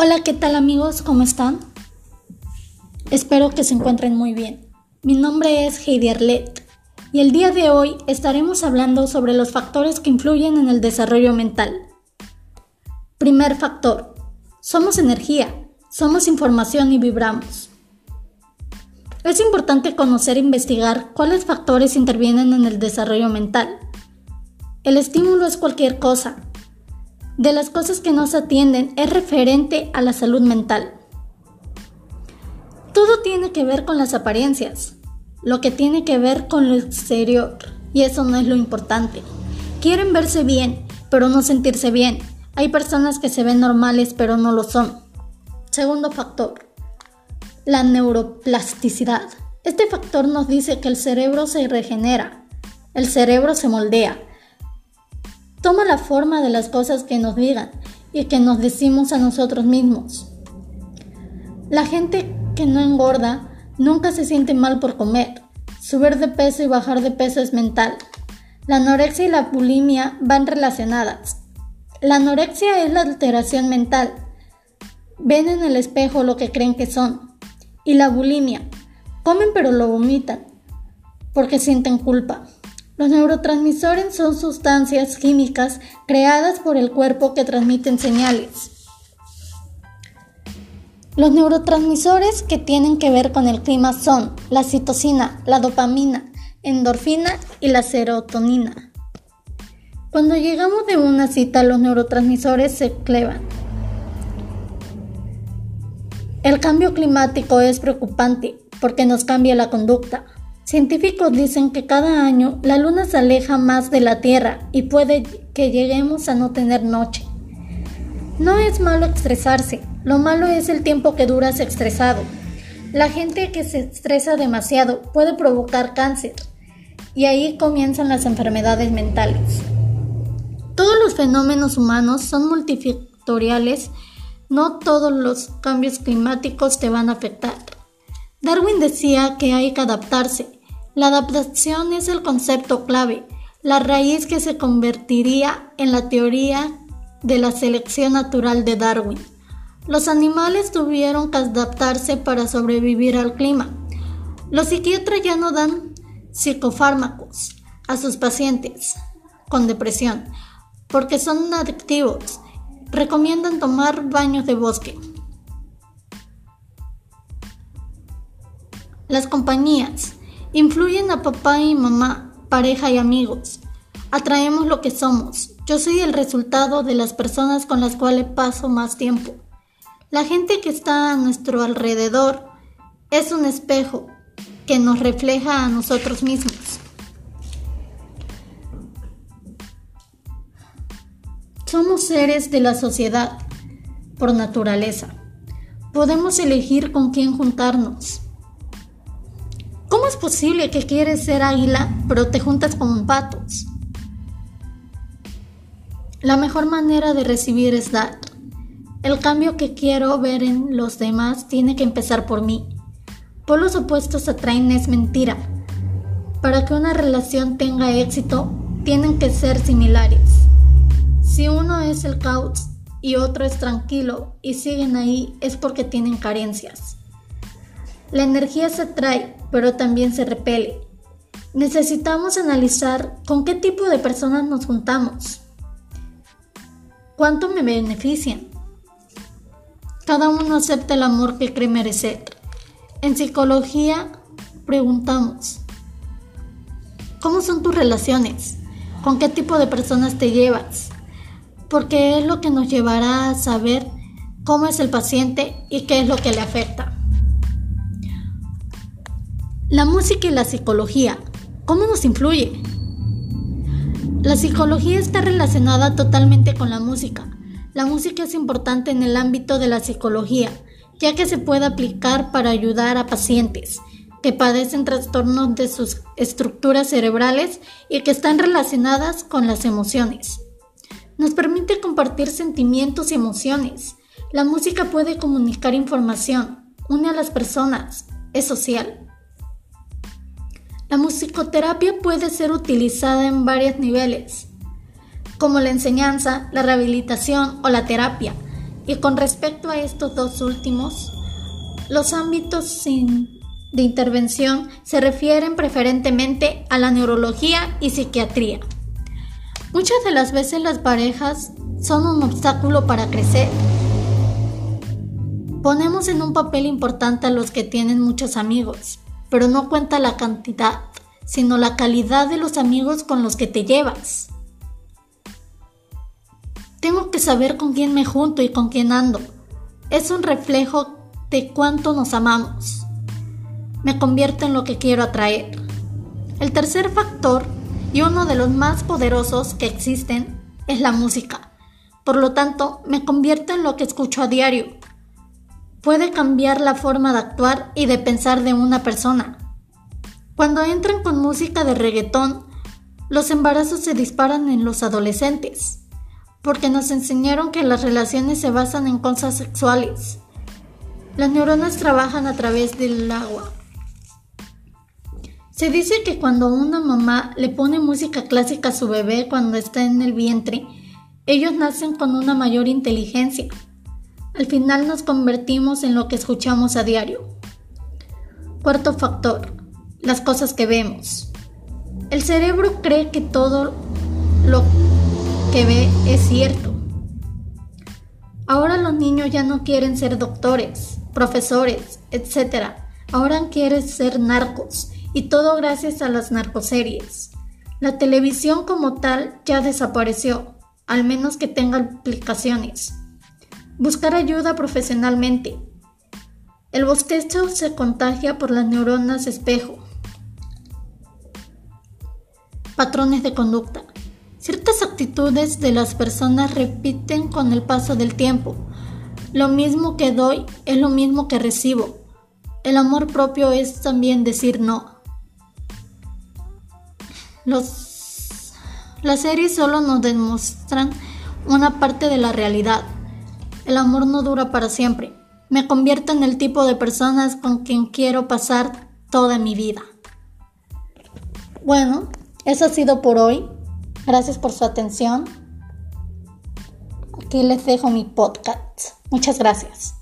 Hola, ¿qué tal amigos? ¿Cómo están? Espero que se encuentren muy bien. Mi nombre es Heidi Arlet y el día de hoy estaremos hablando sobre los factores que influyen en el desarrollo mental. Primer factor. Somos energía, somos información y vibramos. Es importante conocer e investigar cuáles factores intervienen en el desarrollo mental. El estímulo es cualquier cosa, de las cosas que nos atienden es referente a la salud mental. Todo tiene que ver con las apariencias, lo que tiene que ver con lo exterior, y eso no es lo importante. Quieren verse bien, pero no sentirse bien. Hay personas que se ven normales, pero no lo son. Segundo factor, la neuroplasticidad. Este factor nos dice que el cerebro se regenera, el cerebro se moldea, Toma la forma de las cosas que nos digan y que nos decimos a nosotros mismos. La gente que no engorda nunca se siente mal por comer. Subir de peso y bajar de peso es mental. La anorexia y la bulimia van relacionadas. La anorexia es la alteración mental. Ven en el espejo lo que creen que son. Y la bulimia, comen pero lo vomitan porque sienten culpa. Los neurotransmisores son sustancias químicas creadas por el cuerpo que transmiten señales. Los neurotransmisores que tienen que ver con el clima son la citocina, la dopamina, endorfina y la serotonina. Cuando llegamos de una cita, los neurotransmisores se clevan. El cambio climático es preocupante porque nos cambia la conducta. Científicos dicen que cada año la luna se aleja más de la Tierra y puede que lleguemos a no tener noche. No es malo estresarse, lo malo es el tiempo que duras estresado. La gente que se estresa demasiado puede provocar cáncer y ahí comienzan las enfermedades mentales. Todos los fenómenos humanos son multifactoriales, no todos los cambios climáticos te van a afectar. Darwin decía que hay que adaptarse, la adaptación es el concepto clave, la raíz que se convertiría en la teoría de la selección natural de Darwin. Los animales tuvieron que adaptarse para sobrevivir al clima. Los psiquiatras ya no dan psicofármacos a sus pacientes con depresión porque son adictivos. Recomiendan tomar baños de bosque. Las compañías Influyen a papá y mamá, pareja y amigos. Atraemos lo que somos. Yo soy el resultado de las personas con las cuales paso más tiempo. La gente que está a nuestro alrededor es un espejo que nos refleja a nosotros mismos. Somos seres de la sociedad por naturaleza. Podemos elegir con quién juntarnos ¿Cómo es posible que quieres ser águila pero te juntas con patos? La mejor manera de recibir es dar. El cambio que quiero ver en los demás tiene que empezar por mí. Por los opuestos atraen es mentira. Para que una relación tenga éxito, tienen que ser similares. Si uno es el caos y otro es tranquilo y siguen ahí, es porque tienen carencias. La energía se atrae, pero también se repele. Necesitamos analizar con qué tipo de personas nos juntamos. ¿Cuánto me benefician? Cada uno acepta el amor que cree merecer. En psicología preguntamos, ¿cómo son tus relaciones? ¿Con qué tipo de personas te llevas? Porque es lo que nos llevará a saber cómo es el paciente y qué es lo que le afecta. La música y la psicología, ¿cómo nos influye? La psicología está relacionada totalmente con la música. La música es importante en el ámbito de la psicología, ya que se puede aplicar para ayudar a pacientes que padecen trastornos de sus estructuras cerebrales y que están relacionadas con las emociones. Nos permite compartir sentimientos y emociones. La música puede comunicar información, une a las personas, es social. La musicoterapia puede ser utilizada en varios niveles, como la enseñanza, la rehabilitación o la terapia. Y con respecto a estos dos últimos, los ámbitos de intervención se refieren preferentemente a la neurología y psiquiatría. Muchas de las veces las parejas son un obstáculo para crecer. Ponemos en un papel importante a los que tienen muchos amigos, pero no cuenta la cantidad, sino la calidad de los amigos con los que te llevas. Tengo que saber con quién me junto y con quién ando. Es un reflejo de cuánto nos amamos. Me convierto en lo que quiero atraer. El tercer factor, y uno de los más poderosos que existen, es la música. Por lo tanto, me convierto en lo que escucho a diario. Puede cambiar la forma de actuar y de pensar de una persona. Cuando entran con música de reggaetón, los embarazos se disparan en los adolescentes porque nos enseñaron que las relaciones se basan en cosas sexuales. Las neuronas trabajan a través del agua. Se dice que cuando una mamá le pone música clásica a su bebé cuando está en el vientre, ellos nacen con una mayor inteligencia. Al final nos convertimos en lo que escuchamos a diario. Cuarto factor, las cosas que vemos. El cerebro cree que todo lo que ve es cierto. Ahora los niños ya no quieren ser doctores, profesores, etc. Ahora quieren ser narcos y todo gracias a las narcoseries. La televisión como tal ya desapareció, al menos que tenga aplicaciones. Buscar ayuda profesionalmente. El bostezo se contagia por las neuronas espejo. Patrones de conducta. Ciertas actitudes de las personas repiten con el paso del tiempo. Lo mismo que doy es lo mismo que recibo. El amor propio es también decir no. Las series solo nos demuestran una parte de la realidad. El amor no dura para siempre. Me convierto en el tipo de personas con quien quiero pasar toda mi vida. Bueno, eso ha sido por hoy. Gracias por su atención. Aquí les dejo mi podcast. Muchas gracias.